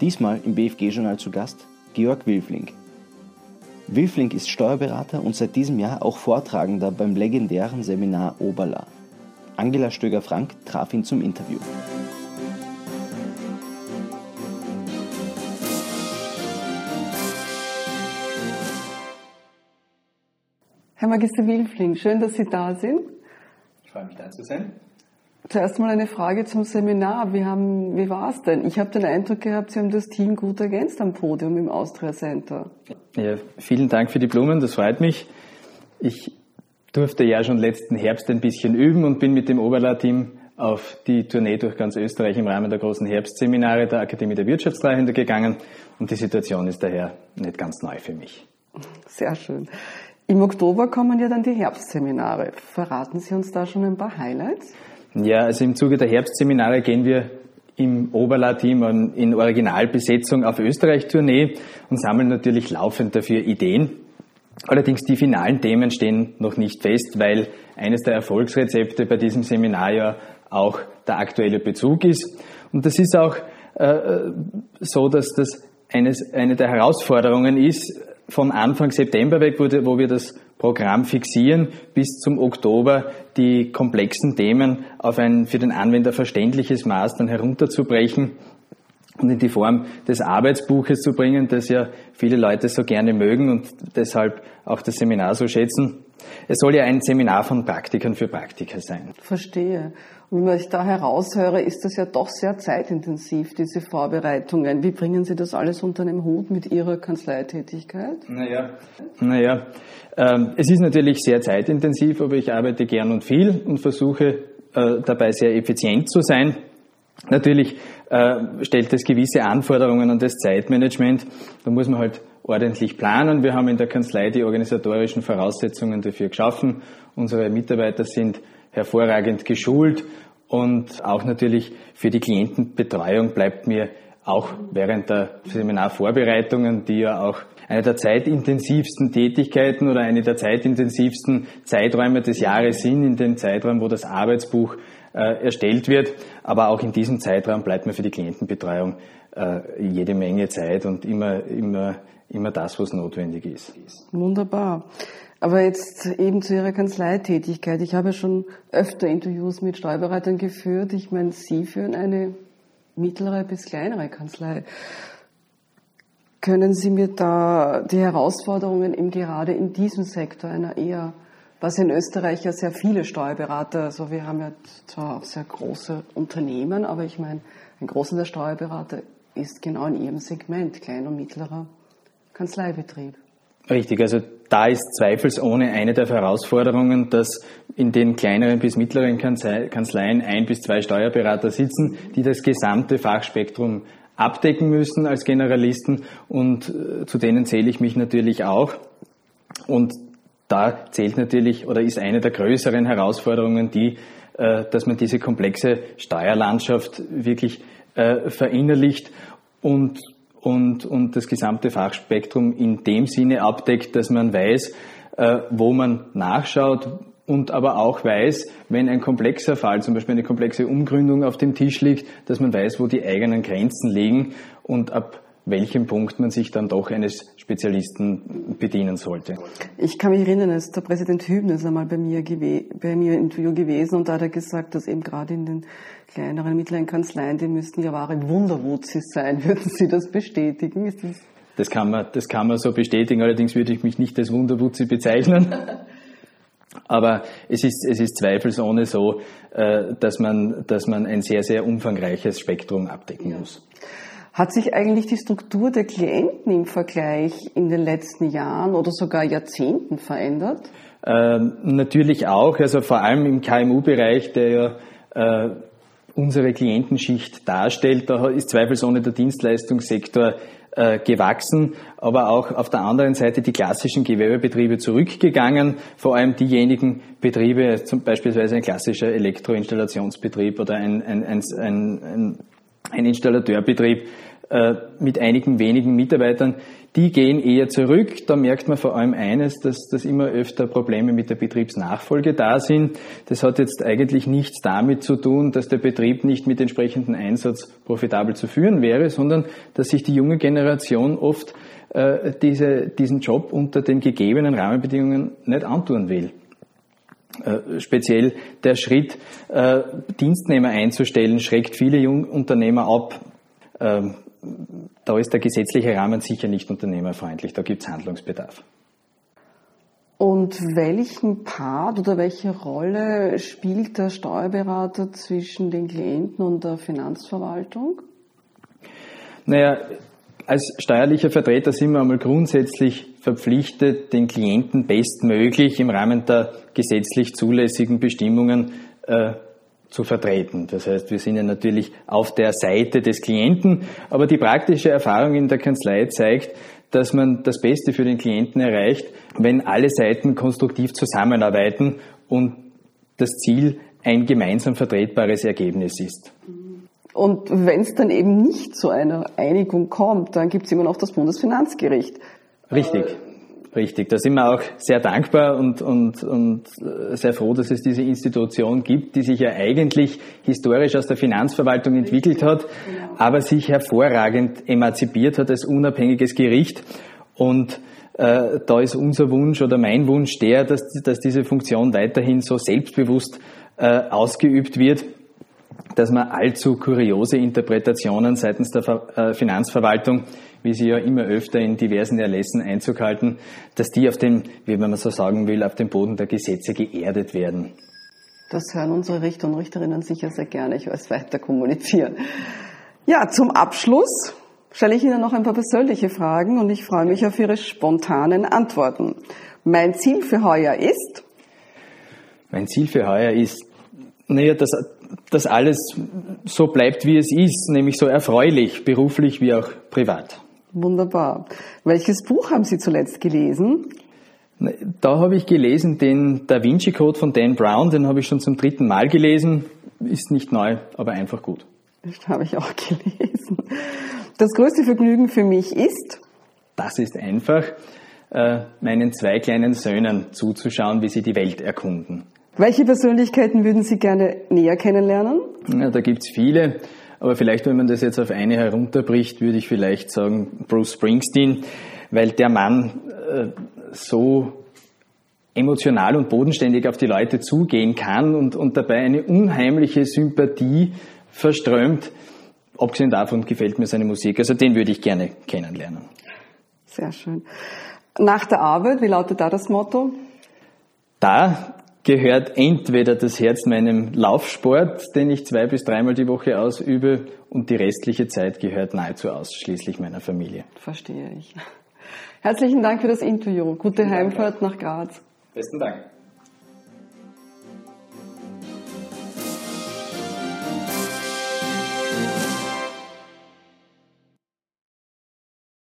Diesmal im BFG-Journal zu Gast Georg Wilfling. Wilfling ist Steuerberater und seit diesem Jahr auch Vortragender beim legendären Seminar Oberla. Angela Stöger-Frank traf ihn zum Interview. Herr Magister Wilfling, schön, dass Sie da sind. Ich freue mich, da zu sein. Zuerst mal eine Frage zum Seminar. Wie, haben, wie war es denn? Ich habe den Eindruck gehabt, Sie haben das Team gut ergänzt am Podium im Austria Center. Ja, vielen Dank für die Blumen, das freut mich. Ich durfte ja schon letzten Herbst ein bisschen üben und bin mit dem Oberla-Team auf die Tournee durch ganz Österreich im Rahmen der großen Herbstseminare der Akademie der Wirtschaftstreuhänder gegangen und die Situation ist daher nicht ganz neu für mich. Sehr schön. Im Oktober kommen ja dann die Herbstseminare. Verraten Sie uns da schon ein paar Highlights? Ja, also im Zuge der Herbstseminare gehen wir im Oberla-Team in Originalbesetzung auf Österreich-Tournee und sammeln natürlich laufend dafür Ideen. Allerdings die finalen Themen stehen noch nicht fest, weil eines der Erfolgsrezepte bei diesem Seminar ja auch der aktuelle Bezug ist. Und das ist auch äh, so, dass das eines, eine der Herausforderungen ist, von Anfang September weg, wo wir das Programm fixieren, bis zum Oktober die komplexen Themen auf ein für den Anwender verständliches Maß dann herunterzubrechen und in die Form des Arbeitsbuches zu bringen, das ja viele Leute so gerne mögen und deshalb auch das Seminar so schätzen. Es soll ja ein Seminar von Praktikern für Praktiker sein. Verstehe. Wie ich da heraushöre, ist das ja doch sehr zeitintensiv, diese Vorbereitungen. Wie bringen Sie das alles unter einem Hut mit Ihrer Kanzleitätigkeit? Naja, naja ähm, es ist natürlich sehr zeitintensiv, aber ich arbeite gern und viel und versuche äh, dabei sehr effizient zu sein. Natürlich äh, stellt es gewisse Anforderungen an das Zeitmanagement. Da muss man halt ordentlich planen. Wir haben in der Kanzlei die organisatorischen Voraussetzungen dafür geschaffen. Unsere Mitarbeiter sind hervorragend geschult und auch natürlich für die Klientenbetreuung bleibt mir auch während der Seminarvorbereitungen, die ja auch eine der zeitintensivsten Tätigkeiten oder eine der zeitintensivsten Zeiträume des Jahres sind, in dem Zeitraum, wo das Arbeitsbuch äh, erstellt wird. Aber auch in diesem Zeitraum bleibt mir für die Klientenbetreuung äh, jede Menge Zeit und immer, immer, immer das, was notwendig ist. Wunderbar. Aber jetzt eben zu Ihrer Kanzleitätigkeit. Ich habe schon öfter Interviews mit Steuerberatern geführt. Ich meine, Sie führen eine mittlere bis kleinere Kanzlei. Können Sie mir da die Herausforderungen eben gerade in diesem Sektor einer eher, was in Österreich ja sehr viele Steuerberater, also wir haben ja zwar auch sehr große Unternehmen, aber ich meine, ein Großteil der Steuerberater ist genau in ihrem Segment, kleiner und mittlerer Kanzleibetrieb. Richtig, also da ist zweifelsohne eine der Herausforderungen, dass in den kleineren bis mittleren Kanzleien ein bis zwei Steuerberater sitzen, die das gesamte Fachspektrum abdecken müssen als Generalisten und äh, zu denen zähle ich mich natürlich auch. Und da zählt natürlich oder ist eine der größeren Herausforderungen die, äh, dass man diese komplexe Steuerlandschaft wirklich äh, verinnerlicht und und, und das gesamte Fachspektrum in dem Sinne abdeckt, dass man weiß, äh, wo man nachschaut und aber auch weiß, wenn ein komplexer Fall, zum Beispiel eine komplexe Umgründung auf dem Tisch liegt, dass man weiß, wo die eigenen Grenzen liegen und ab welchem Punkt man sich dann doch eines Spezialisten bedienen sollte. Ich kann mich erinnern, als der Präsident Hübner ist einmal bei mir, bei mir im Interview gewesen und da hat er gesagt, dass eben gerade in den kleineren, mittleren Kanzleien, die müssten ja wahre Wunderwutzis sein. Würden Sie das bestätigen? Ist das das kann, man, das kann man so bestätigen, allerdings würde ich mich nicht als Wunderwutzi bezeichnen. Aber es ist, es ist zweifelsohne so, äh, dass man, dass man ein sehr, sehr umfangreiches Spektrum abdecken muss. Hat sich eigentlich die Struktur der Klienten im Vergleich in den letzten Jahren oder sogar Jahrzehnten verändert? Ähm, natürlich auch, also vor allem im KMU-Bereich, der ja äh, unsere Klientenschicht darstellt. Da ist zweifelsohne der Dienstleistungssektor äh, gewachsen, aber auch auf der anderen Seite die klassischen Gewerbebetriebe zurückgegangen, vor allem diejenigen Betriebe, zum beispielsweise ein klassischer Elektroinstallationsbetrieb oder ein, ein, ein, ein ein Installateurbetrieb äh, mit einigen wenigen Mitarbeitern, die gehen eher zurück. Da merkt man vor allem eines, dass, dass immer öfter Probleme mit der Betriebsnachfolge da sind. Das hat jetzt eigentlich nichts damit zu tun, dass der Betrieb nicht mit entsprechendem Einsatz profitabel zu führen wäre, sondern dass sich die junge Generation oft äh, diese, diesen Job unter den gegebenen Rahmenbedingungen nicht antun will. Äh, speziell der Schritt, äh, Dienstnehmer einzustellen, schreckt viele Jungunternehmer ab. Ähm, da ist der gesetzliche Rahmen sicher nicht unternehmerfreundlich, da gibt es Handlungsbedarf. Und welchen Part oder welche Rolle spielt der Steuerberater zwischen den Klienten und der Finanzverwaltung? Naja, als steuerlicher Vertreter sind wir einmal grundsätzlich verpflichtet, den Klienten bestmöglich im Rahmen der gesetzlich zulässigen Bestimmungen äh, zu vertreten. Das heißt, wir sind ja natürlich auf der Seite des Klienten, aber die praktische Erfahrung in der Kanzlei zeigt, dass man das Beste für den Klienten erreicht, wenn alle Seiten konstruktiv zusammenarbeiten und das Ziel ein gemeinsam vertretbares Ergebnis ist. Und wenn es dann eben nicht zu einer Einigung kommt, dann gibt es immer noch das Bundesfinanzgericht. Richtig. Richtig, da sind wir auch sehr dankbar und, und, und sehr froh, dass es diese Institution gibt, die sich ja eigentlich historisch aus der Finanzverwaltung entwickelt hat, aber sich hervorragend emanzipiert hat als unabhängiges Gericht. Und äh, da ist unser Wunsch oder mein Wunsch der, dass, dass diese Funktion weiterhin so selbstbewusst äh, ausgeübt wird, dass man allzu kuriose Interpretationen seitens der äh, Finanzverwaltung wie sie ja immer öfter in diversen Erlässen Einzug halten, dass die auf dem, wie man so sagen will, auf dem Boden der Gesetze geerdet werden. Das hören unsere Richter und Richterinnen sicher sehr gerne. Ich weiß weiter kommunizieren. Ja, zum Abschluss stelle ich Ihnen noch ein paar persönliche Fragen und ich freue mich auf Ihre spontanen Antworten. Mein Ziel für heuer ist? Mein Ziel für heuer ist, naja, dass, dass alles so bleibt, wie es ist, nämlich so erfreulich, beruflich wie auch privat. Wunderbar. Welches Buch haben Sie zuletzt gelesen? Da habe ich gelesen den Da Vinci Code von Dan Brown, den habe ich schon zum dritten Mal gelesen. Ist nicht neu, aber einfach gut. Das habe ich auch gelesen. Das größte Vergnügen für mich ist? Das ist einfach, äh, meinen zwei kleinen Söhnen zuzuschauen, wie sie die Welt erkunden. Welche Persönlichkeiten würden Sie gerne näher kennenlernen? Ja, da gibt's viele. Aber vielleicht, wenn man das jetzt auf eine herunterbricht, würde ich vielleicht sagen Bruce Springsteen, weil der Mann äh, so emotional und bodenständig auf die Leute zugehen kann und, und dabei eine unheimliche Sympathie verströmt. Abgesehen davon gefällt mir seine Musik. Also den würde ich gerne kennenlernen. Sehr schön. Nach der Arbeit, wie lautet da das Motto? Da gehört entweder das Herz meinem Laufsport, den ich zwei bis dreimal die Woche ausübe, und die restliche Zeit gehört nahezu ausschließlich meiner Familie. Verstehe ich. Herzlichen Dank für das Interview. Gute Heimfahrt nach Graz. Besten Dank.